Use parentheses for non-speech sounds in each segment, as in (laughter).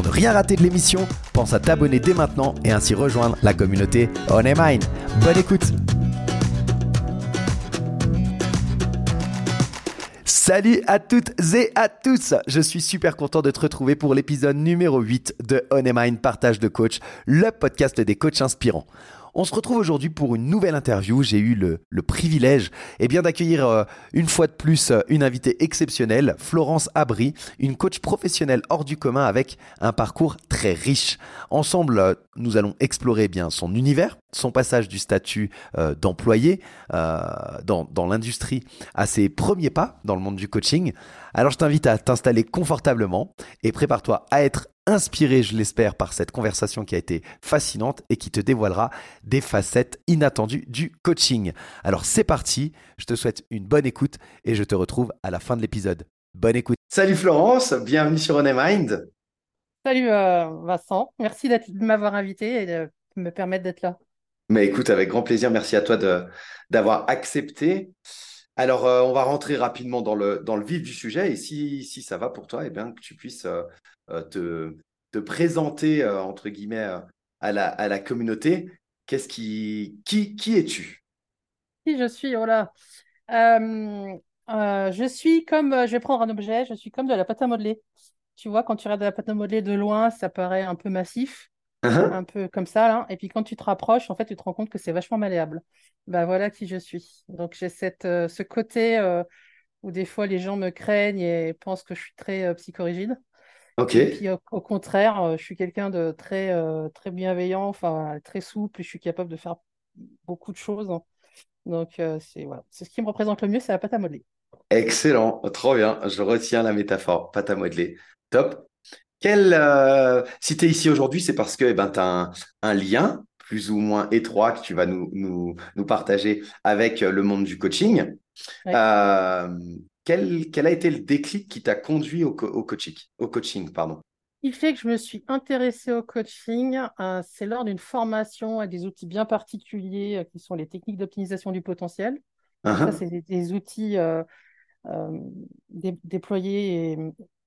Pour ne rien rater de l'émission, pense à t'abonner dès maintenant et ainsi rejoindre la communauté On. Bonne écoute Salut à toutes et à tous Je suis super content de te retrouver pour l'épisode numéro 8 de On Partage de Coach, le podcast des coachs inspirants. On se retrouve aujourd'hui pour une nouvelle interview. J'ai eu le, privilège eh bien, d'accueillir euh, une fois de plus euh, une invitée exceptionnelle, Florence Abry, une coach professionnelle hors du commun avec un parcours très riche. Ensemble, euh, nous allons explorer eh bien son univers, son passage du statut d'employé dans, dans l'industrie à ses premiers pas dans le monde du coaching. Alors je t'invite à t'installer confortablement et prépare-toi à être inspiré, je l'espère, par cette conversation qui a été fascinante et qui te dévoilera des facettes inattendues du coaching. Alors c'est parti, je te souhaite une bonne écoute et je te retrouve à la fin de l'épisode. Bonne écoute. Salut Florence, bienvenue sur On Mind. Salut euh, Vincent, merci de m'avoir invité et de me permettre d'être là. Mais écoute, avec grand plaisir, merci à toi d'avoir accepté. Alors, euh, on va rentrer rapidement dans le, vif du sujet et si, ça va pour toi, eh bien, que tu puisses euh, euh, te, te, présenter, entre guillemets, à la, communauté. Qu'est-ce qui, qui, es-tu? Qui je suis, oh je suis comme, je vais prendre un objet, je suis comme de la pâte à modeler. Tu vois, quand tu regardes de la pâte à modeler de loin, ça paraît un peu massif. Uh-huh. un peu comme ça. Là. Et puis quand tu te rapproches, en fait, tu te rends compte que c'est vachement malléable. Ben voilà qui je suis. Donc j'ai cette, euh, ce côté euh, où des fois les gens me craignent et pensent que je suis très euh, psychorigide. Ok. Et puis au, contraire, je suis quelqu'un de très, très bienveillant, enfin très souple, et je suis capable de faire beaucoup de choses. Donc c'est voilà. c'est ce qui me représente le mieux, c'est la pâte à modeler. Excellent, trop bien. Je retiens la métaphore, pâte à modeler. Top. Quel, euh, si tu es ici aujourd'hui, c'est parce que eh ben, tu as un, lien plus ou moins étroit que tu vas nous, nous, nous partager avec le monde du coaching. Euh, quel, quel, a été le déclic qui t'a conduit au, au, coaching, au coaching pardon? Il fait que je me suis intéressée au coaching, euh, c'est lors d'une formation à des outils bien particuliers qui sont les techniques d'optimisation du potentiel. Ça, uh-huh. c'est des, outils déployés et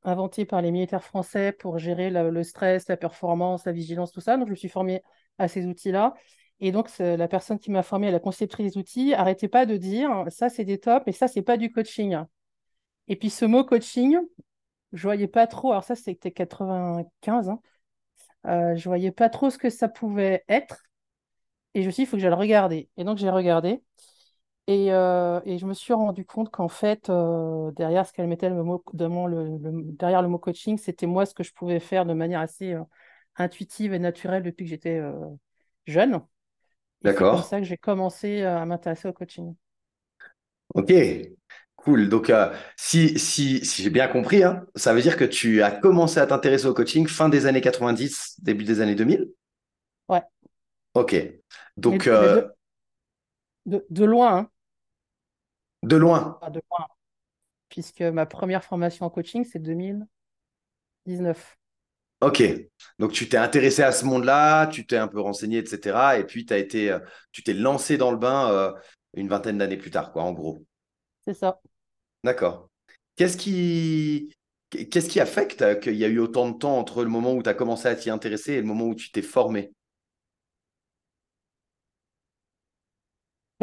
inventé par les militaires français pour gérer le stress, la performance, la vigilance, tout ça. Donc, je me suis formée à ces outils-là. Et donc, la personne qui m'a formée la conceptrice des outils n'arrêtait pas de dire ça, c'est des tops, et ça, c'est pas du coaching. Et puis, ce mot coaching, je voyais pas trop. Alors, ça, c'était 95. Hein, euh, je voyais pas trop ce que ça pouvait être. Et je me suis dit, il faut que j'aille regarder. Et donc, j'ai regardé. Euh, et, je me suis rendu compte qu'en fait, euh, derrière ce qu'elle mettait le mot, derrière le mot coaching, c'était moi ce que je pouvais faire de manière assez euh, intuitive et naturelle depuis que j'étais jeune. D'accord. C'est comme ça que j'ai commencé à m'intéresser au coaching. Ok, cool. Donc, si, si, si j'ai bien compris, hein, ça veut dire que tu as commencé à t'intéresser au coaching fin des années 90, début des années 2000 Ouais. Ok. Donc. De, de, loin, hein. De loin. de loin. Puisque ma première formation en coaching, c'est 2019. Ok. Donc, tu t'es intéressé à ce monde-là, tu t'es un peu renseigné, etc. Et puis, as été, euh, tu t'es lancé dans le bain euh, une vingtaine d'années plus tard, quoi, en gros. C'est ça. D'accord. Qu'est-ce qui, qu'est-ce qui a fait qu'il y a eu autant de temps entre le moment où tu as commencé à t'y intéresser et le moment où tu t'es formé?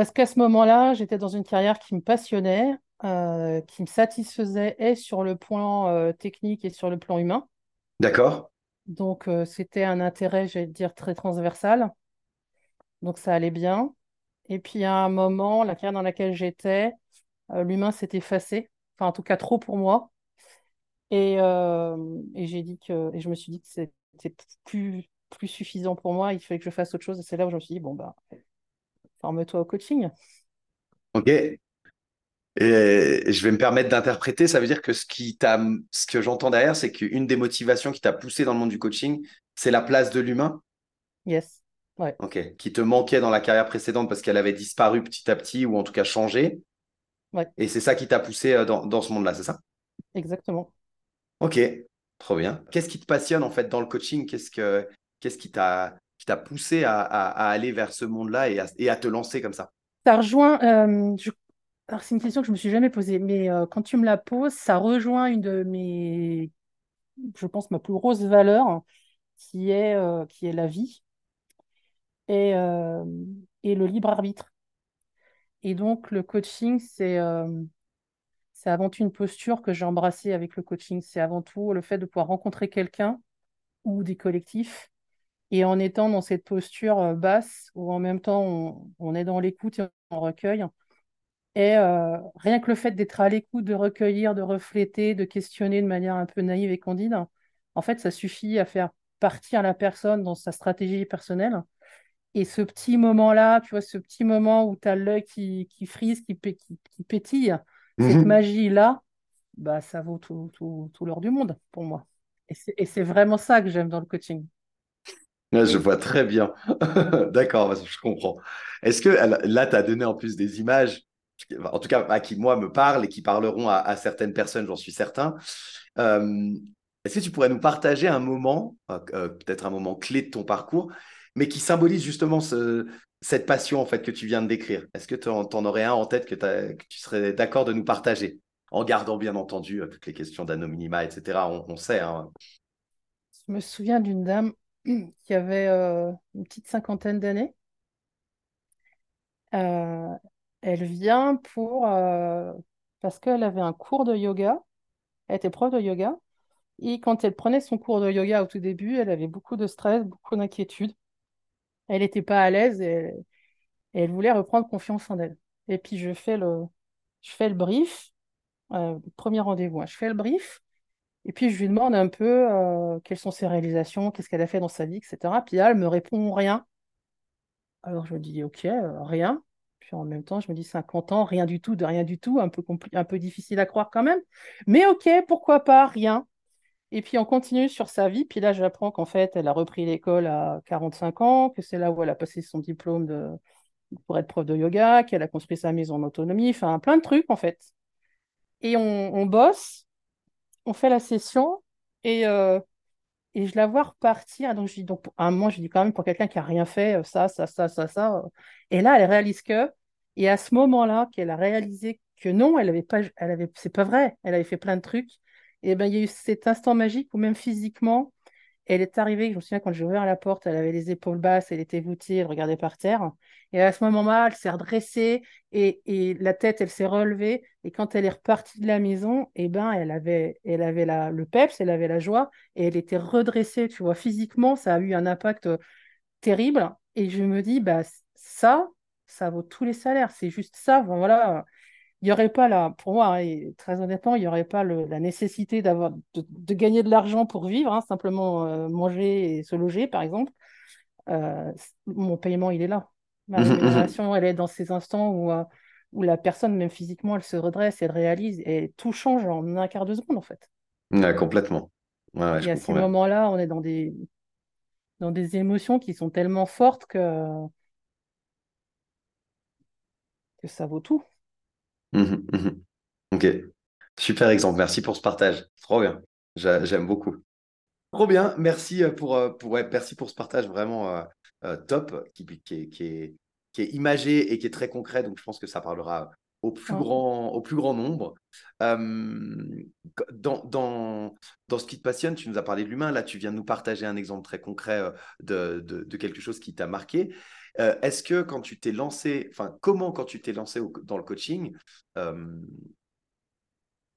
Parce qu'à ce moment-là, j'étais dans une carrière qui me passionnait, euh, qui me satisfaisait et sur le plan euh, technique et sur le plan humain. D'accord. Donc, euh, c'était un intérêt, j'allais dire, très transversal. Donc, ça allait bien. Et puis, à un moment, la carrière dans laquelle j'étais, l'humain s'est effacé. Enfin, en tout cas, trop pour moi. Et, et j'ai dit que, et je me suis dit que c'était plus, plus suffisant pour moi, il fallait que je fasse autre chose. Et c'est là où je me suis dit, bon, bah, forme-toi au coaching. Ok. Et je vais me permettre d'interpréter, ça veut dire que ce, qui ce que j'entends derrière, c'est qu'une des motivations qui t'a poussé dans le monde du coaching, c'est la place de l'humain? Yes. Ouais. Ok. Qui te manquait dans la carrière précédente parce qu'elle avait disparu petit à petit ou en tout cas changé. Ouais. Et c'est ça qui t'a poussé euh, dans, dans ce monde-là, c'est ça? Exactement. Ok, trop bien. Qu'est-ce qui te passionne en fait dans le coaching? Qu'est-ce que qu'est-ce qui t'a qui t'a poussé à, aller vers ce monde-là et à, te lancer comme ça? Ça rejoint. Euh, alors c'est une question que je me suis jamais posée, mais euh, quand tu me la poses, ça rejoint une de mes, je pense ma plus grosse valeur, qui est euh, qui est la vie et et le libre arbitre. Et donc le coaching, c'est c'est avant tout une posture que j'ai embrassée avec le coaching. C'est avant tout le fait de pouvoir rencontrer quelqu'un ou des collectifs et en étant dans cette posture euh, basse où en même temps on, est dans l'écoute et on recueille. Et euh, rien que le fait d'être à l'écoute, de recueillir, de refléter, de questionner de manière un peu naïve et candide, en fait, ça suffit à faire partir la personne dans sa stratégie personnelle. Et ce petit moment-là, tu vois, ce petit moment où tu as l'œil qui, qui frise, qui, qui pétille, cette mhm. magie-là, bah, ça vaut tout, tout, tout l'or du monde pour moi. Et c'est vraiment ça que j'aime dans le coaching. Je vois très bien. (laughs) D'accord, je comprends. Est-ce que là, tu as donné en plus des images, en tout cas, qui, moi, me parlent et qui parleront à, certaines personnes, j'en suis certain. Euh, est-ce que tu pourrais nous partager un moment, euh, euh, peut-être un moment clé de ton parcours, mais qui symbolise justement ce, cette passion en fait que tu viens de décrire? Est-ce que tu en, aurais un en tête que, tu serais d'accord de nous partager? En gardant bien entendu euh, toutes les questions d'anonymat, etc. On, sait. Hein. Je me souviens d'une dame (clears throat) qui avait euh, une petite cinquantaine d'années. Euh, elle vient pour parce qu'elle avait un cours de yoga. Elle était prof de yoga. Et quand elle prenait son cours de yoga au tout début, elle avait beaucoup de stress, beaucoup d'inquiétude elle n'était pas à l'aise et, elle voulait reprendre confiance en elle. Et puis je fais le, je fais le brief, euh, premier rendez-vous, hein. je fais le brief, et puis je lui demande un peu euh, quelles sont ses réalisations, qu'est-ce qu'elle a fait dans sa vie, etc. Puis là, elle me répond rien. Alors je me dis, ok, euh, rien. Puis en même temps, je me dis 50 ans, rien du tout, de rien du tout, un peu, un peu difficile à croire quand même. Mais ok, pourquoi pas, rien. Et puis on continue sur sa vie. Puis là, j'apprends qu'en fait, elle a repris l'école à 45 ans, que c'est là où elle a passé son diplôme pour être prof de yoga, qu'elle a construit sa maison en autonomie, enfin plein de trucs en fait. Et on, bosse, on fait la session et, euh, et je la vois repartir. Donc, je dis, donc, à un moment, je dis quand même pour quelqu'un qui n'a rien fait, euh, ça, ça, ça, ça, ça. Et là, elle réalise que, et à ce moment-là, qu'elle a réalisé que non, elle avait pas, elle avait, c'est pas vrai, elle avait fait plein de trucs et ben, il y a eu cet instant magique où même physiquement, elle est arrivée, je me souviens quand j'ai ouvert la porte, elle avait les épaules basses, elle était voûtée, elle regardait par terre. Et à ce moment-là, elle s'est redressée et, et, la tête, elle s'est relevée. Et quand elle est repartie de la maison, eh ben, elle avait, elle avait la, le peps, elle avait la joie et elle était redressée. Tu vois, physiquement, ça a eu un impact terrible. Et je me dis, bah, ça, ça vaut tous les salaires. C'est juste ça. voilà il n'y aurait pas là, pour moi, et très honnêtement, il n'y aurait pas la nécessité d'avoir de, gagner de l'argent pour vivre, hein, simplement euh, manger et se loger, par exemple. Euh, mon paiement, il est là. Ma mmh rémunération, elle est dans ces instants où, euh, où la personne, même physiquement, elle se redresse, elle réalise, et tout change en un quart de seconde, en fait. complètement. et à ces moments-là, on est dans des, dans des émotions qui sont tellement fortes que, que ça vaut tout. Mmh mmh ok, super exemple. Merci pour ce partage. Trop bien. J'aime beaucoup. Trop bien. Merci euh, pour, euh, pour, merci pour ce partage vraiment euh, top qui, qui, est, qui, est, qui, est, imagé et qui est très concret. Donc, je pense que ça parlera au plus, grand, au plus grand nombre. dans, dans, dans ce qui te passionne, tu nous as parlé de l'humain. Là, tu viens de nous partager un exemple très concret de, de, de quelque chose qui t'a marqué. Euh, est-ce que quand tu t'es lancé, enfin, comment quand tu t'es lancé dans le coaching, euh,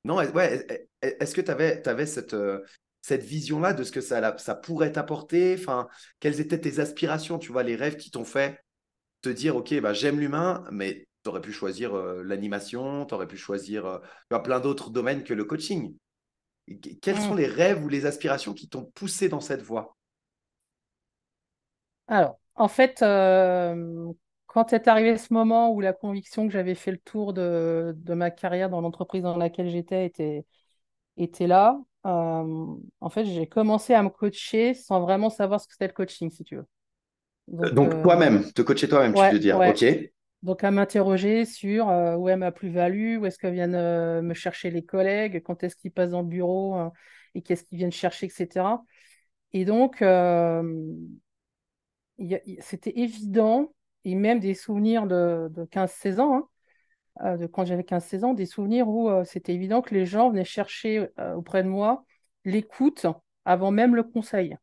non, ouais, est-ce que tu avais, avais, cette, euh, cette vision-là de ce que ça, ça pourrait t'apporter? Enfin, quelles étaient tes aspirations, tu vois, les rêves qui t'ont fait te dire, OK, bah, j'aime l'humain, mais tu aurais pu choisir l'animation, tu aurais pu choisir plein d'autres domaines que le coaching. Quels sont Mmh. les rêves ou les aspirations qui t'ont poussé dans cette voie? Alors, en fait, euh, quand est arrivé ce moment où la conviction que j'avais fait le tour de, de ma carrière dans l'entreprise dans laquelle j'étais était, était là, euh, en fait, j'ai commencé à me coacher sans vraiment savoir ce que c'était le coaching, si tu veux. Euh, Donc, Donc euh, toi-même, te coacher toi-même, tu veux dire. ouais. Ok. Donc, à m'interroger sur euh, où est ma plus-value, où est-ce que viennent me chercher les collègues, quand est-ce qu'ils passent dans le bureau hein, et qu'est-ce qu'ils viennent chercher, etc. Et donc, euh, il y a- il- c'était évident, et même des souvenirs de, de 15-16 ans, hein, euh, de quand j'avais 15-16 ans, des souvenirs où euh, c'était évident que les gens venaient chercher euh, auprès de moi l'écoute avant même le conseil.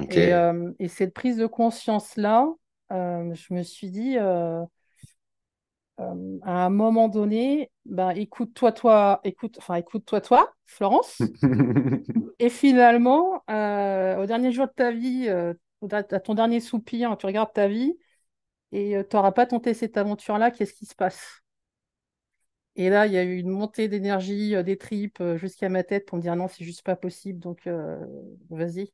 Ok. Et, euh, et cette prise de conscience-là, je me suis dit, euh, à un moment donné, ben, écoute-toi, toi, écoute, enfin, écoute-toi, toi, Florence. (laughs) Et finalement, euh, au dernier jour de ta vie, euh, à ton dernier soupir, tu regardes ta vie et tu n'auras pas tenté cette aventure-là, qu'est-ce qui se passe? Et là, il y a eu une montée d'énergie, des tripes jusqu'à ma tête pour me dire non, c'est juste pas possible, donc vas-y.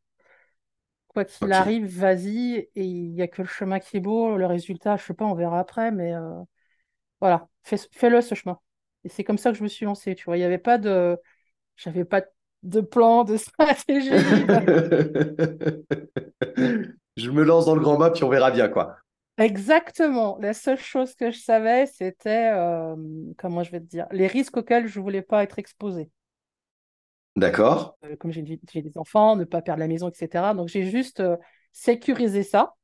Quoi qu'il arrive, vas-y. Et il n'y a que le chemin qui est beau. Le résultat, je sais pas, on verra après, mais voilà, fais, fais-le ce chemin. Et c'est comme ça que je me suis lancée, tu vois. Il n'y avait pas de, j'avais pas de plan, de (laughs) stratégie. (laughs) Je me lance dans le grand bain, puis on verra bien, quoi. Exactement. La seule chose que je savais, c'était, euh, comment je vais te dire, les risques auxquels je voulais pas être exposée. D'accord. Euh, comme j'ai des enfants, ne pas perdre la maison, etc. Donc j'ai juste euh, sécurisé ça.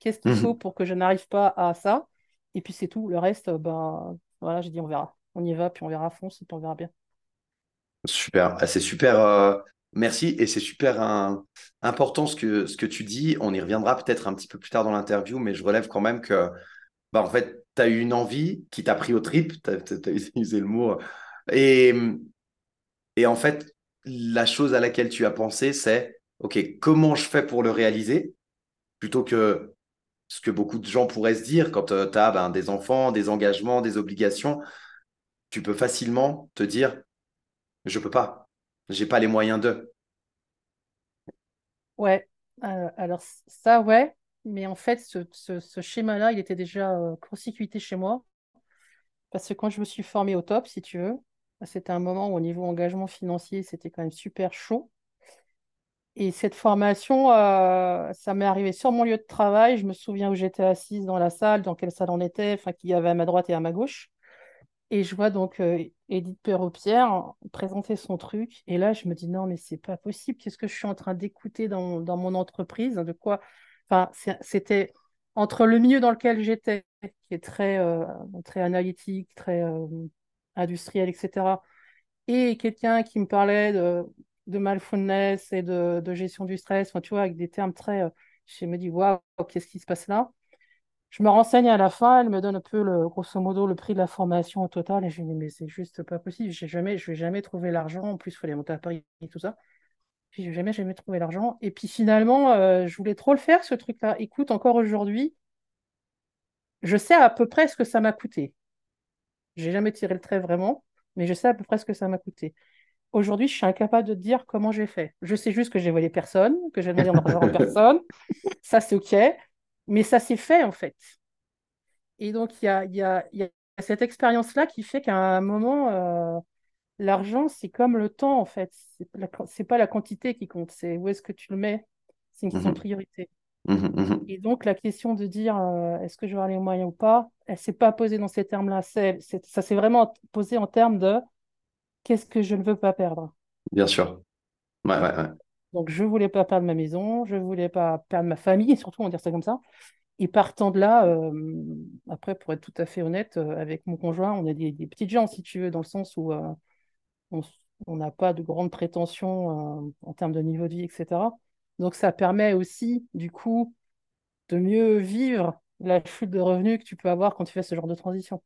Qu'est-ce qu'il faut Mhm. pour que je n'arrive pas à ça? Et puis c'est tout. Le reste, euh, ben voilà, j'ai dit on verra. On y va, puis on verra à fond, puis on verra bien. Super. Ah, c'est super. euh, Merci. Et c'est super hein, important ce que, ce que tu dis. On y reviendra peut-être un petit peu plus tard dans l'interview, mais je relève quand même que, bah, en fait, tu as eu une envie qui t'a pris aux tripes. Tu as, (laughs) utilisé le mot. Et, et en fait, la chose à laquelle tu as pensé, c'est, OK, comment je fais pour le réaliser? Plutôt que ce que beaucoup de gens pourraient se dire quand tu as ben, des enfants, des engagements, des obligations, tu peux facilement te dire, je peux pas, j'ai pas les moyens de. Ouais. Euh, alors ça, ouais. Mais en fait, ce, ce- schéma-là, il était déjà euh, chez moi. Parce que quand je me suis formée au top, si tu veux, c'était un moment où au niveau engagement financier, c'était quand même super chaud. Et cette formation, euh, ça m'est arrivé sur mon lieu de travail. Je me souviens où j'étais assise dans la salle, dans quelle salle on était, enfin, qu'il y avait à ma droite et à ma gauche. Et je vois donc euh, Edith Perrault-Pierre présenter son truc. Et là, je me dis, non, mais c'est pas possible. Qu'est-ce que je suis en train d'écouter dans, dans mon entreprise? De quoi? Enfin, c'était entre le milieu dans lequel j'étais, qui est très, euh, très analytique, très euh, industriel, etc., et quelqu'un qui me parlait de, de mindfulness et de, gestion du stress, enfin, tu vois, avec des termes très. euh, je me dis, waouh, qu'est-ce qui se passe là? Je me renseigne à la fin, elle me donne un peu, le, grosso modo, le prix de la formation au total, et je me dis, mais c'est juste pas possible, j'ai jamais, je vais jamais trouver l'argent, en plus, il fallait monter à Paris et tout ça. Puis, je vais jamais, jamais trouvé l'argent. Et puis finalement, euh, je voulais trop le faire, ce truc-là. Écoute, encore aujourd'hui, je sais à peu près ce que ça m'a coûté. J'ai jamais tiré le trait vraiment, mais je sais à peu près ce que ça m'a coûté. Aujourd'hui, je suis incapable de te dire comment j'ai fait. Je sais juste que j'ai volé personne, que j'ai demandé d'argent à personne. (laughs) Ça, c'est OK. Mais ça s'est fait, en fait. Et donc, il y a, il y a, il y a cette expérience-là qui fait qu'à un moment, euh, l'argent, c'est comme le temps, en fait. C'est la- c'est pas la quantité qui compte, c'est où est-ce que tu le mets. C'est une question de Mhm, priorité. mhm, mhm. Et donc, la question de dire euh, est-ce que je vais avoir les moyens ou pas, elle ne s'est pas posée dans ces termes-là. Ça s'est vraiment posé en termes de qu'est-ce que je ne veux pas perdre? Bien sûr. Ouais, ouais, ouais. Donc, je ne voulais pas perdre ma maison, je ne voulais pas perdre ma famille, et surtout, on va dire ça comme ça. Et partant de là, euh, après, pour être tout à fait honnête, euh, avec mon conjoint, on est des, des petites gens, si tu veux, dans le sens où euh, on n'a pas de grandes prétentions en termes de niveau de vie, etc. Donc, ça permet aussi, du coup, de mieux vivre la chute de revenus que tu peux avoir quand tu fais ce genre de transition.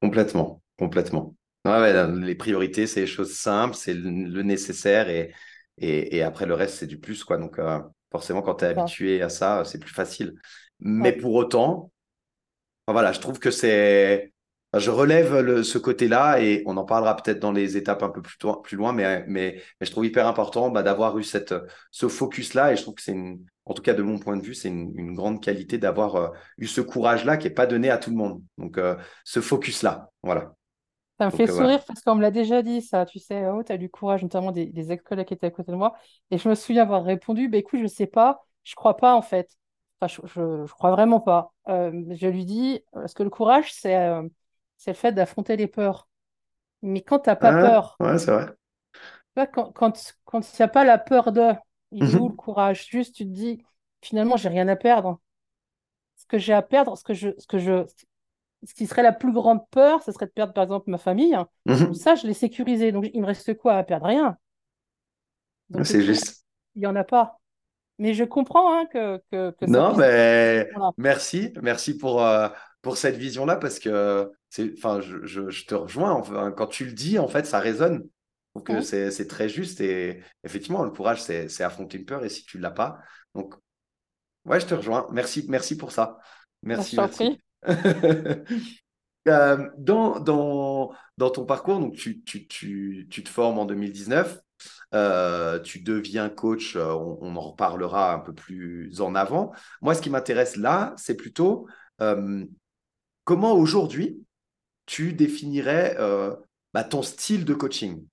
Complètement, complètement. Ouais, ouais, les priorités, c'est les choses simples, c'est le, le nécessaire et, et, et après le reste, c'est du plus, quoi. Donc, euh, forcément, quand tu es habitué à ça, c'est plus facile. Mais Ouais. pour autant, voilà, je trouve que c'est je relève ce côté-là et on en parlera peut-être dans les étapes un peu plus, plus loin, mais, mais, je trouve hyper important bah, d'avoir eu cette, ce focus-là et je trouve que c'est une, en tout cas de mon point de vue, c'est une, grande qualité d'avoir euh, eu ce courage-là qui n'est pas donné à tout le monde. Donc euh, ce focus-là, voilà. Ça me fait euh, sourire parce qu'on me l'a déjà dit, ça, tu sais, oh, tu as du courage, notamment des, des ex-collègues qui étaient à côté de moi. Et je me souviens avoir répondu, bah, écoute, je ne sais pas, je ne crois pas en fait. Enfin, je ne crois vraiment pas. je lui dis, parce que le courage, c'est le fait d'affronter les peurs. Mais quand tu n'as pas ah, peur, ouais, c'est vrai. Quand, quand, quand il n'y a pas la peur de, il est où mhm. le courage? Juste, tu te dis, finalement, j'ai rien à perdre. Ce que j'ai à perdre, ce que je, ce que je, ce qui serait la plus grande peur, ce serait de perdre, par exemple, ma famille. Mhm. Ça, je l'ai sécurisé. Donc, il me reste quoi à perdre? Rien. C'est juste. Il n'y en a pas. Mais je comprends hein, que, que, Non, mais merci. Merci pour, euh, pour cette vision-là parce que enfin, je, je, te rejoins. Enfin, quand tu le dis, en fait, ça résonne. Donc, c'est très juste. Et effectivement, le courage, c'est affronter une peur. Et si tu ne l'as pas, donc, ouais, je te rejoins. Merci, merci pour ça. Merci, merci. (laughs) Euh, dans, dans, dans ton parcours, donc tu, tu, tu, tu te formes en 2019. Euh, tu deviens coach, euh, on, en reparlera un peu plus en avant. Moi, ce qui m'intéresse là, c'est plutôt comment aujourd'hui tu définirais bah, ton style de coaching?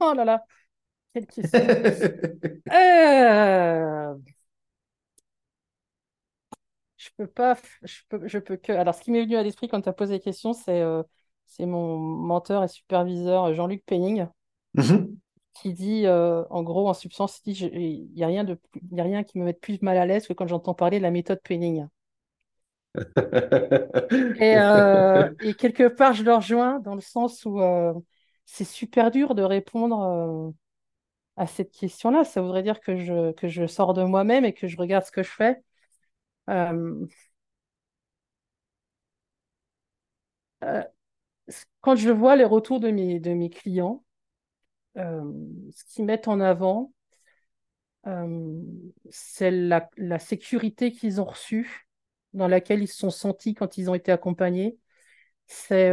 Oh là là, quelle question. (laughs) euh... Je peux pas, je peux, je peux que. Alors, ce qui m'est venu à l'esprit quand tu as posé la question, c'est euh, c'est mon menteur et superviseur Jean-Luc Penning mm-hmm. qui dit, euh, en gros, en substance, il n'y a, rien de, y a rien qui me mette plus mal à l'aise que quand j'entends parler de la méthode Penning. (laughs) et, euh, et, quelque part, je le rejoins dans le sens où c'est super dur de répondre euh, à cette question-là. Ça voudrait dire que je, que je sors de moi-même et que je regarde ce que je fais. Euh, euh, quand je vois les retours de mes, de mes clients, ce qu'ils mettent en avant, c'est la, la, sécurité qu'ils ont reçue, dans laquelle ils se sont sentis quand ils ont été accompagnés. C'est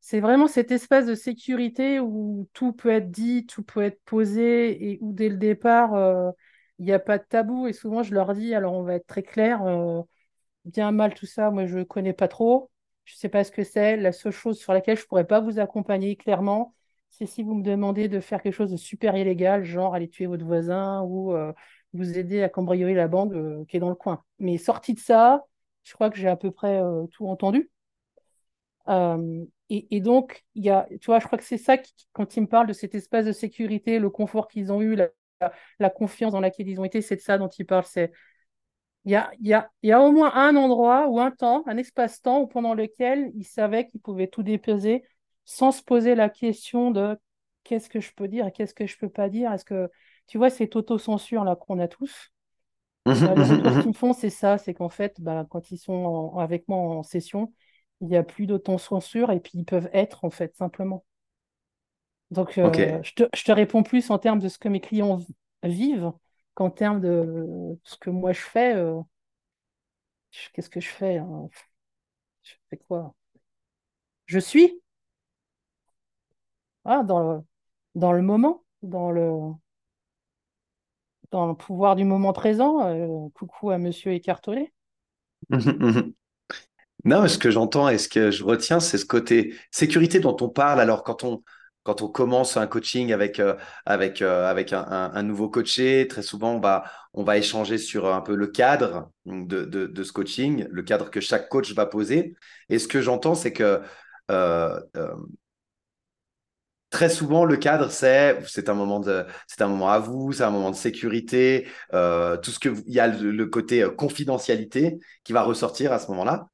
c'est vraiment cet espace de sécurité où tout peut être dit, tout peut être posé et où dès le départ, euh, il n'y a pas de tabou. Et souvent, je leur dis, alors on va être très clair, euh, bien mal tout ça, moi je ne connais pas trop, je ne sais pas ce que c'est. La seule chose sur laquelle je ne pourrais pas vous accompagner clairement, c'est si vous me demandez de faire quelque chose de super illégal, genre aller tuer votre voisin ou euh, vous aider à cambrioler la bande qui est dans le coin. Mais sorti de ça, je crois que j'ai à peu près tout entendu. Et, donc, y a, tu vois, je crois que c'est ça quand ils me parlent de cet espace de sécurité, le confort qu'ils ont eu, la, confiance dans laquelle ils ont été, c'est de ça dont ils parlent. C'est il y a, y, a, y a au moins un endroit ou un temps, un espace-temps pendant lequel ils savaient qu'ils pouvaient tout déposer sans se poser la question de qu'est-ce que je peux dire et qu'est-ce que je peux pas dire. Est-ce que tu vois cette autocensure là qu'on a tous (laughs) bah, Ce qu'ils me font, c'est ça, c'est qu'en fait, bah, quand ils sont avec moi en session, il n'y a plus d'autocensure et puis ils peuvent être en fait simplement. Donc euh, je, te, réponds plus en termes de ce que mes clients vivent qu'en termes de ce que moi je fais. Euh, qu'est-ce que je fais hein Je fais quoi? Je suis? Ah, dans, le, dans le moment, dans le, dans le pouvoir du moment présent. Euh, coucou à monsieur écartolé. (laughs) Non, ce que j'entends et ce que je retiens, c'est ce côté sécurité dont on parle. Alors, quand on, quand on commence un coaching avec, euh, avec, euh, avec un, nouveau coaché, très souvent, on va, on va échanger sur un peu le cadre de, de, ce coaching, le cadre que chaque coach va poser. Et ce que j'entends, c'est que euh, très souvent, le cadre, c'est c'est un moment de c'est un moment à vous, c'est un moment de sécurité, tout ce que il y a le côté confidentialité qui va ressortir à ce moment-là.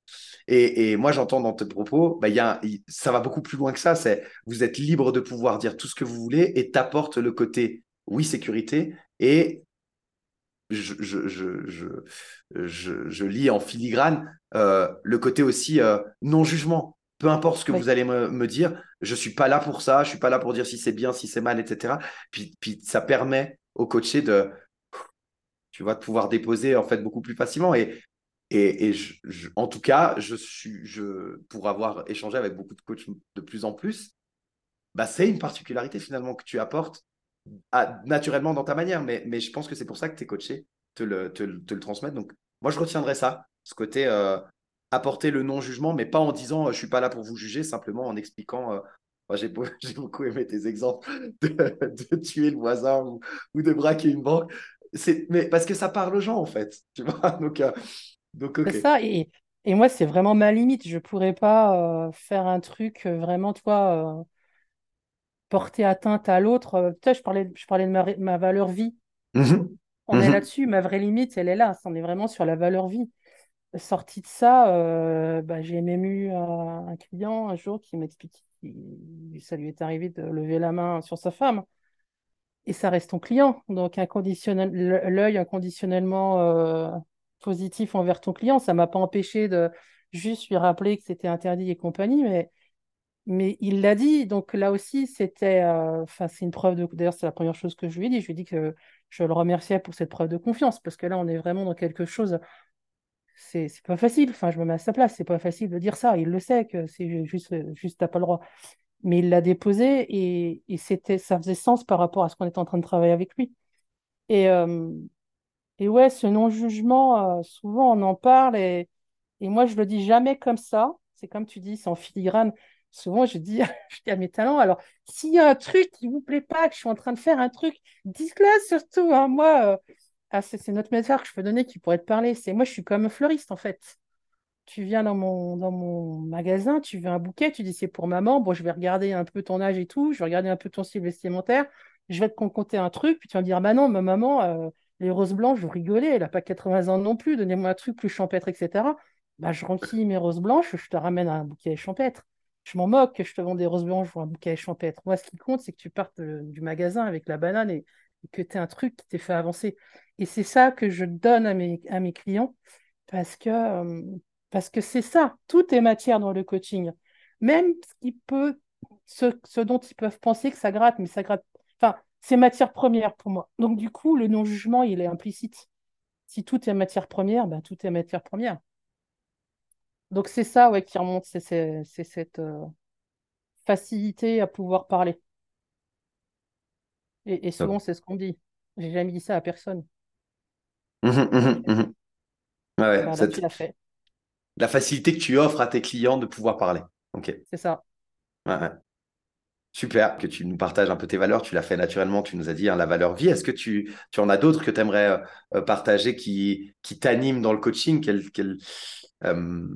Et, moi, j'entends dans tes propos, bah, y a, ça va beaucoup plus loin que ça. C'est vous êtes libre de pouvoir dire tout ce que vous voulez et t'apporte le côté, oui, sécurité. Et je, je, je, je lis en filigrane euh, le côté aussi euh, non-jugement. Peu importe ce que vous allez me, dire, je suis pas là pour ça, je suis pas là pour dire si c'est bien, si c'est mal, etc. Puis, puis ça permet au coaché de, tu vois, de pouvoir déposer en fait beaucoup plus facilement. Et Et, en tout cas, je suis, je, pour avoir échangé avec beaucoup de coachs de plus en plus, bah, c'est une particularité finalement que tu apportes naturellement dans ta manière. Mais, mais je pense que c'est pour ça que tes coachés te le, te, le transmettent. Donc, moi, je retiendrai ça, ce côté euh, apporter le non-jugement, mais pas en disant euh, je suis pas là pour vous juger, simplement en expliquant. Euh, moi, j'ai, (laughs) beaucoup aimé tes exemples de, tuer le voisin ou, de braquer une banque. Mais parce que ça parle aux gens, en fait. Tu vois (laughs) donc, donc, C'est ça. Et, et moi, c'est vraiment ma limite. Je pourrais pas faire un truc vraiment, toi porter atteinte à l'autre. Euh, je parlais, je parlais de ma, valeur vie. Mhm. On est mhm. là-dessus. Ma vraie limite, elle est là. On est vraiment sur la valeur vie. Sorti de ça, euh, bah, j'ai même eu un, client un jour qui m'explique que ça lui est arrivé de lever la main sur sa femme. Et ça reste ton client. Donc, l'œil inconditionnellement euh, positif envers ton client, ça ne m'a pas empêché de juste lui rappeler que c'était interdit et compagnie. Mais mais il l'a dit, donc là aussi, c'était, euh, enfin, c'est une preuve de. D'ailleurs, c'est la première chose que je lui ai dit. Je lui ai dit que je le remerciais pour cette preuve de confiance, parce que là, on est vraiment dans quelque chose. C'est, c'est pas facile. Enfin, je me mets à sa place. C'est pas facile de dire ça. Il le sait que c'est juste, juste t'as pas le droit. Mais il l'a déposé et, c'était, ça faisait sens par rapport à ce qu'on était en train de travailler avec lui. Et, euh, et ouais, ce non-jugement, euh, souvent on en parle et, et moi je le dis jamais comme ça. C'est comme tu dis, c'est en filigrane souvent je dis, (laughs) je dis à mes talents, alors s'il y a un truc qui vous plaît pas, que je suis en train de faire un truc, dites-le surtout. Hein, moi, euh, ah, c'est notre méthode que je peux donner qui pourrait te parler. C'est moi, je suis comme un fleuriste en fait. Tu viens dans mon, dans mon magasin, tu veux un bouquet, tu dis c'est pour maman. Bon, je vais regarder un peu ton âge et tout, je vais regarder un peu ton style vestimentaire, je vais te concocter un truc, puis tu vas me dire, bah non, ma maman, euh, les roses blanches, vous rigolez, elle n'a pas 80 ans non plus, donnez-moi un truc plus champêtre, etc. Bah, je remplis mes roses blanches, je te ramène un bouquet champêtre je m'en moque que je te vends des roses blanches ou un bouquet champêtre. Moi, ce qui compte, c'est que tu partes euh, du magasin avec la banane et, que tu aies un truc qui t'ait fait avancer. Et c'est ça que je donne à mes, à mes clients parce que euh, parce que c'est ça. Tout est matière dans le coaching. Même ce, qui peut, ce, ce dont ils peuvent penser que ça gratte, mais ça gratte. Enfin, c'est matière première pour moi. Donc, du coup, le non-jugement, il est implicite. Si tout est matière première, ben, tout est matière première. Donc c'est ça ouais, qui remonte, c'est cette euh, facilité à pouvoir parler. Et, souvent, c'est ce qu'on dit. J'ai jamais dit ça à personne. Mmh mmh mmh ouais, fait. La facilité que tu offres à tes clients de pouvoir parler. Ok. C'est ça. Super que tu nous partages un peu tes valeurs. Tu l'as fait naturellement. Tu nous as dit hein, la valeur vie. Est-ce que tu, tu en as d'autres que tu aimerais euh, partager qui, qui t'animent dans le coaching? Euh,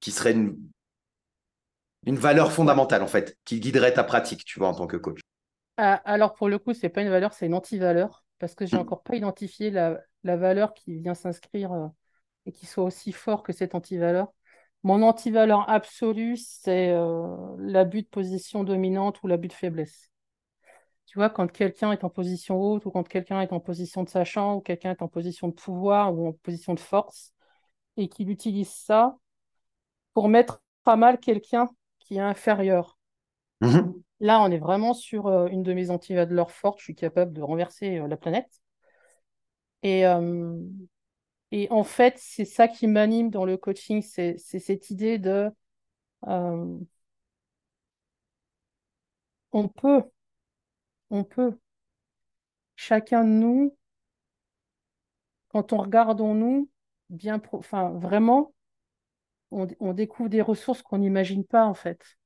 qui serait une, une valeur fondamentale, en fait, qui guiderait ta pratique, tu vois, en tant que coach? Ah, Alors, pour le coup, c'est pas une valeur, c'est une anti-valeur, parce que j'ai n'ai hmm. encore pas identifié la, la valeur qui vient s'inscrire euh, et qui soit aussi fort que cette anti-valeur. Mon anti-valeur absolue, c'est euh, l'abus de position dominante ou l'abus de faiblesse. Tu vois, quand quelqu'un est en position haute ou quand quelqu'un est en position de sachant ou quelqu'un est en position de pouvoir ou en position de force, et qu'il utilise ça pour mettre à mal quelqu'un qui est inférieur. Mhm. Là, on est vraiment sur euh, une de mes antivaleurs fortes. Je suis capable de renverser euh, la planète. Et, et en fait, c'est ça qui m'anime dans le coaching, c'est cette idée de on peut, on peut. Chacun de nous, quand on regarde en nous, bien, enfin, vraiment, on, découvre des ressources qu'on n'imagine pas, en fait.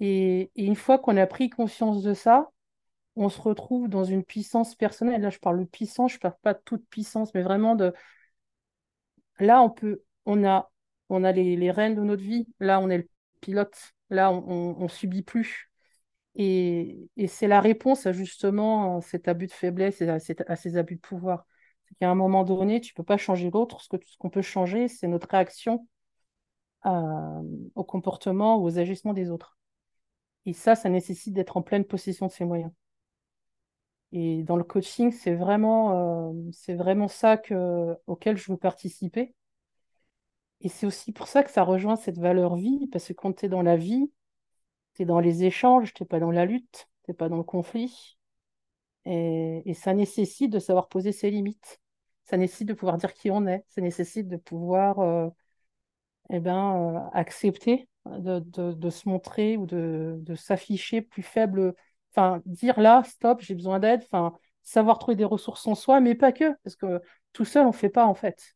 Et, une fois qu'on a pris conscience de ça, on se retrouve dans une puissance personnelle. Là, je parle de puissance, je ne parle pas de toute puissance, mais vraiment de. Là, on peut, on a, on a les, rênes de notre vie. Là, on est le pilote. Là, on ne subit plus. Et, c'est la réponse à justement cet abus de faiblesse et à, ces abus de pouvoir. C'est qu'à un moment donné, tu ne peux pas changer l'autre. Ce qu'on peut changer, c'est notre réaction au comportement ou aux agissements des autres. Et ça, ça nécessite d'être en pleine possession de ses moyens. Et dans le coaching, c'est vraiment, euh, vraiment ça que, auquel je veux participer. Et c'est aussi pour ça que ça rejoint cette valeur vie, parce que quand tu es dans la vie, tu es dans les échanges, tu n'es pas dans la lutte, tu n'es pas dans le conflit. Et, ça nécessite de savoir poser ses limites. ça nécessite de pouvoir dire qui on est, ça nécessite de pouvoir euh, eh ben, euh, accepter de, de, se montrer ou de, de s'afficher plus faible, enfin, dire là, stop, j'ai besoin d'aide, enfin, savoir trouver des ressources en soi, mais pas que, parce que tout seul, on ne fait pas en fait.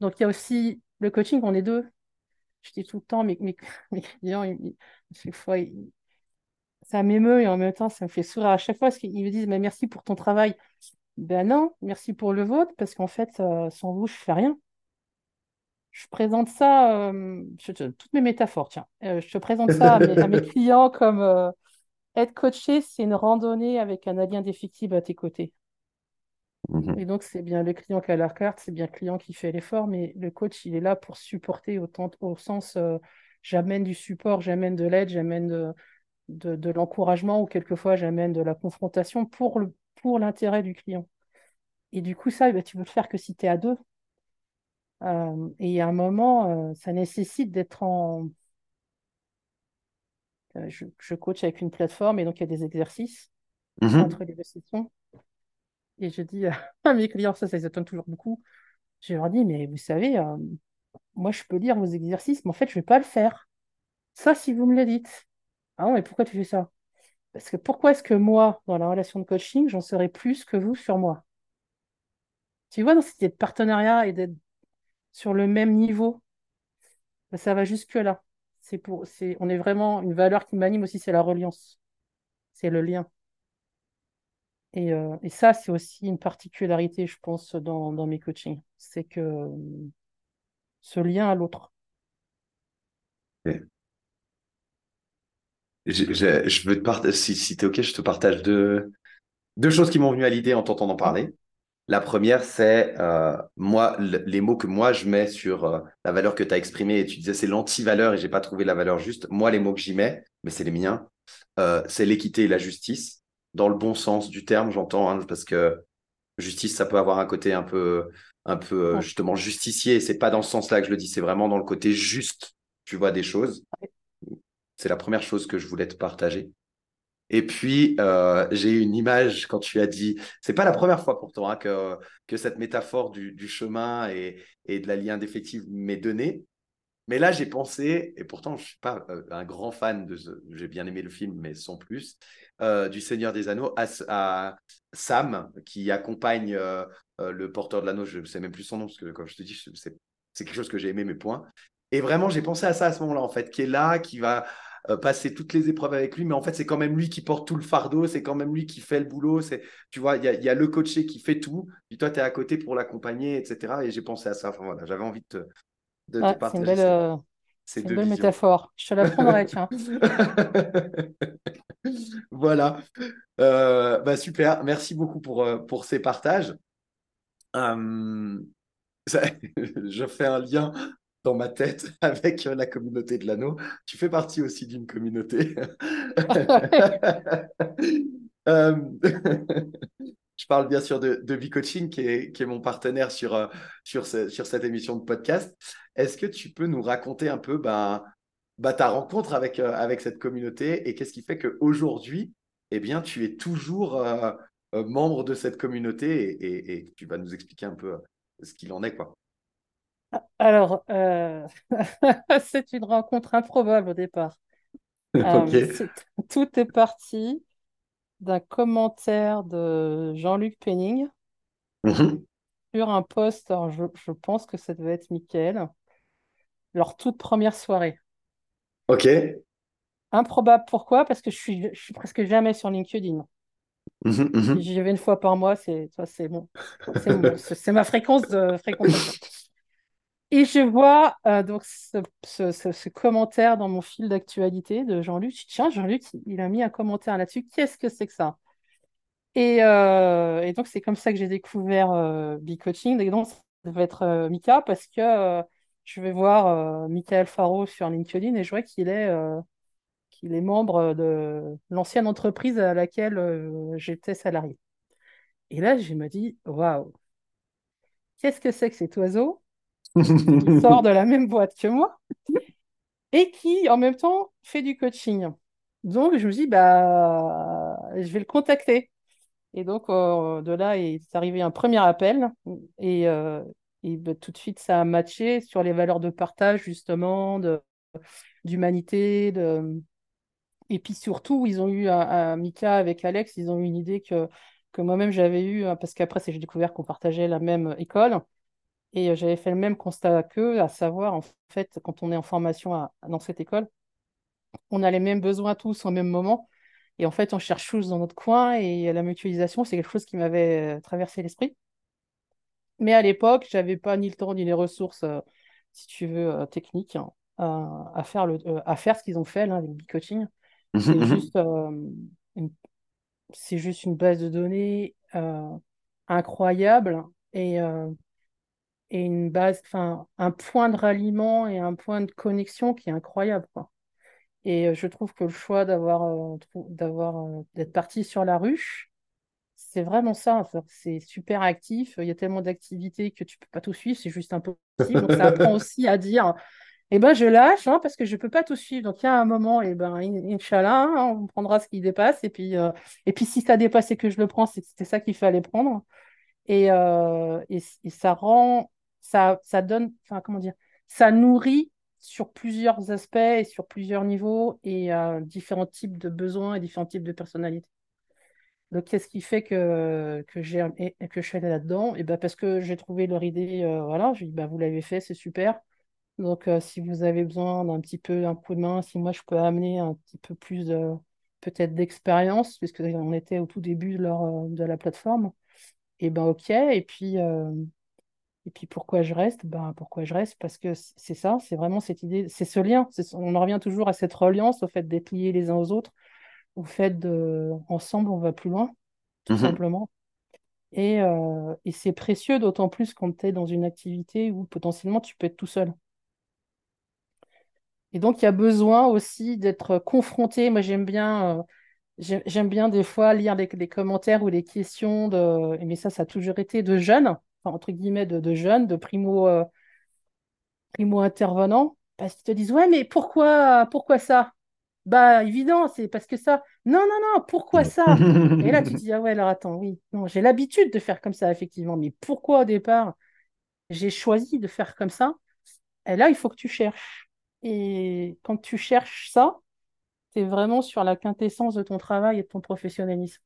Donc, il y a aussi le coaching, on est deux. Je dis tout le temps, mes, (laughs) clients, ils, chaque fois, ça m'émeut et en même temps, ça me fait sourire à chaque fois parce qu'ils me disent mais merci pour ton travail. Ben non, merci pour le vôtre parce qu'en fait, euh, sans vous, je fais rien. Je présente ça, euh, toutes mes métaphores, tiens. Euh, je te présente ça à mes, (laughs) clients comme être coaché, c'est une randonnée avec un alien défectible à tes côtés. Mhm. Et donc, c'est bien le client qui a la carte, c'est bien le client qui fait l'effort, mais le coach, il est là pour supporter autant, au sens j'amène du support, j'amène de l'aide, j'amène de, de, l'encouragement ou quelquefois j'amène de la confrontation pour, le, pour l'intérêt du client. Et du coup, ça, eh ben, tu veux le faire que si tu es à deux. Euh, et à un moment, euh, ça nécessite d'être en... Euh, je, je, coach avec une plateforme et donc il y a des exercices mm-hmm. entre les deux sessions. Et je dis (laughs) à mes clients, ça, ça les étonne toujours beaucoup. Je leur dis, mais vous savez, moi, je peux lire vos exercices, mais en fait, je ne vais pas le faire. Ça, si vous me le dites. Ah non, mais pourquoi tu fais ça? Parce que pourquoi est-ce que moi, dans la relation de coaching, j'en serais plus que vous sur moi? Tu vois, dans cette idée de partenariat et d'être sur le même niveau, ça va jusque-là. C'est pour, c'est, on est vraiment, une valeur qui m'anime aussi, c'est la reliance. C'est le lien. Et, euh, et ça, c'est aussi une particularité, je pense, dans, dans mes coachings. C'est que ce lien à l'autre. Je, veux te si, si tu es OK, je te partage deux, deux choses qui m'ont venu à l'idée en t'entendant parler. La première, c'est euh, moi les mots que moi je mets sur euh, la valeur que tu as exprimée et tu disais c'est l'anti-valeur et j'ai pas trouvé la valeur juste. Moi, les mots que j'y mets, mais c'est les miens, euh, c'est l'équité et la justice, dans le bon sens du terme, j'entends, hein, parce que justice, ça peut avoir un côté un peu, un peu justement justicier. C'est pas dans ce sens-là que je le dis, c'est vraiment dans le côté juste, tu vois, des choses. C'est la première chose que je voulais te partager. Et puis, euh, j'ai eu une image quand tu as dit, c'est pas la première fois pour toi hein, que, que cette métaphore du, chemin et, et, de la lien d'effectif m'est donnée. Mais là, j'ai pensé, et pourtant, je ne suis pas euh, un grand fan de, j'ai bien aimé le film, mais sans plus, euh, du Seigneur des Anneaux, à, Sam, qui accompagne le porteur de l'anneau, je ne sais même plus son nom, parce que comme je te dis, c'est quelque chose que j'ai aimé, mes points. Et vraiment, j'ai pensé à ça à ce moment-là, en fait, qui est là, qui va euh, passer toutes les épreuves avec lui, mais en fait, c'est quand même lui qui porte tout le fardeau, c'est quand même lui qui fait le boulot. C'est, tu vois, il y, a, le coaché qui fait tout, puis toi, tu es à côté pour l'accompagner, etc. Et j'ai pensé à ça. Enfin, voilà, j'avais envie de te, partager. C'est une belle, euh, une belle métaphore. Je te la prendrai, tiens. (laughs) voilà. Euh, bah, super. Merci beaucoup pour, pour ces partages. (laughs) je fais un lien dans ma tête (laughs) avec la communauté de l'anneau. Tu fais partie aussi d'une communauté. (laughs) Euh, (laughs) je parle bien sûr de, de coaching qui est, qui est, mon partenaire sur, euh, sur, sur cette émission de podcast. Est-ce que tu peux nous raconter un peu bah, bah, ta rencontre avec, euh, avec cette communauté et qu'est-ce qui fait qu'aujourd'hui, eh bien, tu es toujours membre de cette communauté et, et, tu vas nous expliquer un peu ce qu'il en est. quoi. Alors, euh, (laughs) c'est une rencontre improbable au départ. (laughs) Euh, (laughs) tout est parti d'un commentaire de Jean-Luc Penning mhm. sur un post, alors je, pense que ça devait être Mickaël, leur toute première soirée. Ok. Improbable, pourquoi? Parce que je suis, je suis presque jamais sur LinkedIn. Mhm, mhm. J'y vais une fois par mois, c'est bon. C'est ma fréquence de fréquentation. Et je vois euh, donc ce, commentaire dans mon fil d'actualité de Jean-Luc. Tiens, Jean-Luc, il a mis un commentaire là-dessus. Qu'est-ce que c'est que ça? Euh, et, donc, c'est comme ça que j'ai découvert euh, B-Coaching. Et donc, ça devait être Mika parce que je vais voir Michael Faro sur LinkedIn et je vois qu'il est, qu'il est membre de l'ancienne entreprise à laquelle j'étais salarié. Et là, je me dis, waouh, qu'est-ce que c'est que cet oiseau? Qui (laughs) sort de la même boîte que moi et qui, en même temps, fait du coaching. Donc, je me dis, bah, je vais le contacter. Et donc, de là est arrivé un premier appel. Et, et bah, tout de suite, ça a matché sur les valeurs de partage, justement, d'humanité. De, Et puis surtout, ils ont eu, à, Mika avec Alex, ils ont eu une idée que, que moi-même j'avais eue, hein, parce qu'après, j'ai découvert qu'on partageait la même école. Et euh, j'avais fait le même constat qu'eux, à savoir, en fait, quand on est en formation dans cette école, on a les mêmes besoins tous au même moment. Et en fait, on cherche tous dans notre coin et la mutualisation, c'est quelque chose qui m'avait euh, traversé l'esprit. Mais à l'époque, je n'avais pas ni le temps ni les ressources, euh, si tu veux, techniques hein, à, faire le, à faire ce qu'ils ont fait là, avec B-Coaching. C'est juste, une, juste une base de données incroyable et et une base, enfin, un point de ralliement et un point de connexion qui est incroyable. Quoi. Et euh, je trouve que le choix d'avoir, euh, d'avoir, euh, d'être parti sur la ruche, c'est vraiment ça. C'est super actif. Il y a tellement d'activités que tu peux pas tout suivre. C'est juste impossible. Donc ça apprend (laughs) aussi à dire, eh ben je lâche hein, parce que je peux pas tout suivre. Donc il y a un moment, et eh ben Inch'Allah, hein, on prendra ce qui dépasse. Et puis, et puis si ça dépasse et que je le prends, c'était ça qu'il fallait prendre. Et, et, et, ça rend ça, ça donne, enfin, comment dire, ça nourrit sur plusieurs aspects et sur plusieurs niveaux et euh, différents types de besoins et différents types de personnalités. Donc, qu'est-ce qui fait que, que, j'ai, que je suis allée là-dedans? Et ben Parce que j'ai trouvé leur idée, euh, voilà, j'ai dit, bah, vous l'avez fait, c'est super. Donc, euh, si vous avez besoin d'un petit peu un coup de main, si moi je peux amener un petit peu plus peut-être d'expérience, puisque on était au tout début de, leur, de la plateforme, et ben ok. Et puis, et puis pourquoi je reste? Ben, Pourquoi je reste? Parce que c'est ça, c'est vraiment cette idée, c'est ce lien. On en revient toujours à cette reliance, au fait d'être liés les uns aux autres, au fait de ensemble on va plus loin, tout mmh simplement. Et, euh, et c'est précieux, d'autant plus quand tu es dans une activité où potentiellement tu peux être tout seul. Et donc il y a besoin aussi d'être confronté. Moi j'aime bien. Euh, j'aime bien des fois lire les, commentaires ou les questions de, mais ça, ça a toujours été de jeunes entre guillemets, de, jeunes, de primo, euh, primo intervenants, parce qu'ils te disent Ouais, mais pourquoi, pourquoi ça? Bah, évident, c'est parce que ça. Non, non, non, pourquoi ça? Et là, tu te (laughs) dis Ah ouais, alors attends, oui, non, j'ai l'habitude de faire comme ça, effectivement, mais pourquoi au départ j'ai choisi de faire comme ça? Et là, il faut que tu cherches. Et quand tu cherches ça, tu es vraiment sur la quintessence de ton travail et de ton professionnalisme.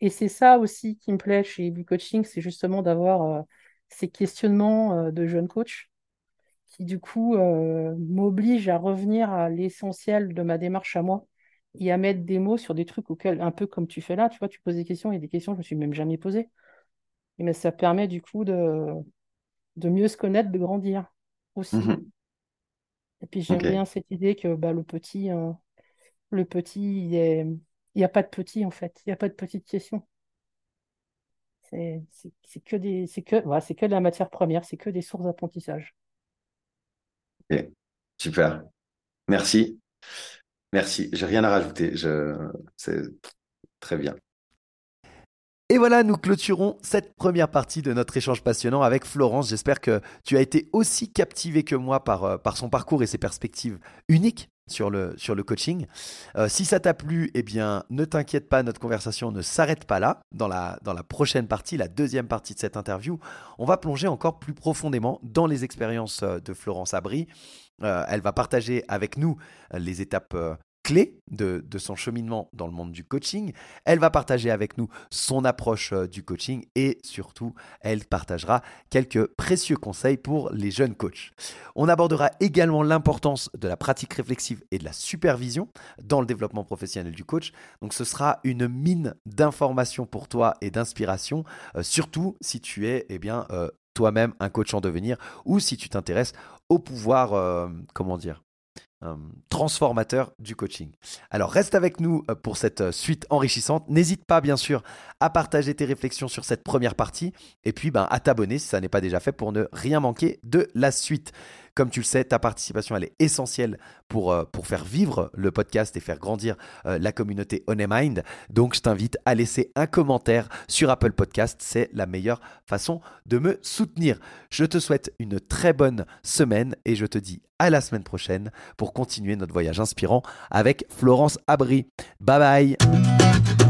Et c'est ça aussi qui me plaît chez B-Coaching, c'est justement d'avoir euh, ces questionnements euh, de jeunes coachs qui, du coup, euh, m'obligent à revenir à l'essentiel de ma démarche à moi et à mettre des mots sur des trucs auxquels, un peu comme tu fais là, tu vois, tu poses des questions et des questions que je me suis même jamais posées. mais ça permet, du coup, de, de mieux se connaître, de grandir aussi. Mmh et puis, j'aime bien cette idée que bah, le petit, le petit, il est il n'y a pas de petit, en fait. Il n'y a pas de petites questions. C'est que, des, que, voilà, que de la matière première, c'est que des sources d'apprentissage. Ok, super. Merci. Merci. J'ai rien à rajouter. Je... C'est très bien. Et voilà, nous clôturons cette première partie de notre échange passionnant avec Florence. J'espère que tu as été aussi captivé que moi par, euh, par son parcours et ses perspectives uniques sur le, sur le coaching. Euh, si ça t'a plu, eh bien, ne t'inquiète pas, notre conversation ne s'arrête pas là. Dans la, dans la prochaine partie, la deuxième partie de cette interview, on va plonger encore plus profondément dans les expériences euh, de Florence Abry. Euh, elle va partager avec nous les étapes clé de, son cheminement dans le monde du coaching. Elle va partager avec nous son approche euh, du coaching et surtout, elle partagera quelques précieux conseils pour les jeunes coachs. On abordera également l'importance de la pratique réflexive et de la supervision dans le développement professionnel du coach. Donc ce sera une mine d'informations pour toi et d'inspiration, euh, surtout si tu es eh bien, euh, toi-même un coach en devenir ou si tu t'intéresses au pouvoir, comment dire, transformateur du coaching. Alors reste avec nous euh, pour cette euh, suite enrichissante. N'hésite pas bien sûr à partager tes réflexions sur cette première partie et puis ben, à t'abonner si ça n'est pas déjà fait pour ne rien manquer de la suite. Comme tu le sais, ta participation, est essentielle pour, euh, pour faire vivre le podcast et faire grandir euh, la communauté On Mind. Donc, je t'invite à laisser un commentaire sur Apple Podcast. C'est la meilleure façon de me soutenir. Je te souhaite une très bonne semaine et je te dis à la semaine prochaine pour continuer notre voyage inspirant avec Florence Abri. Bye bye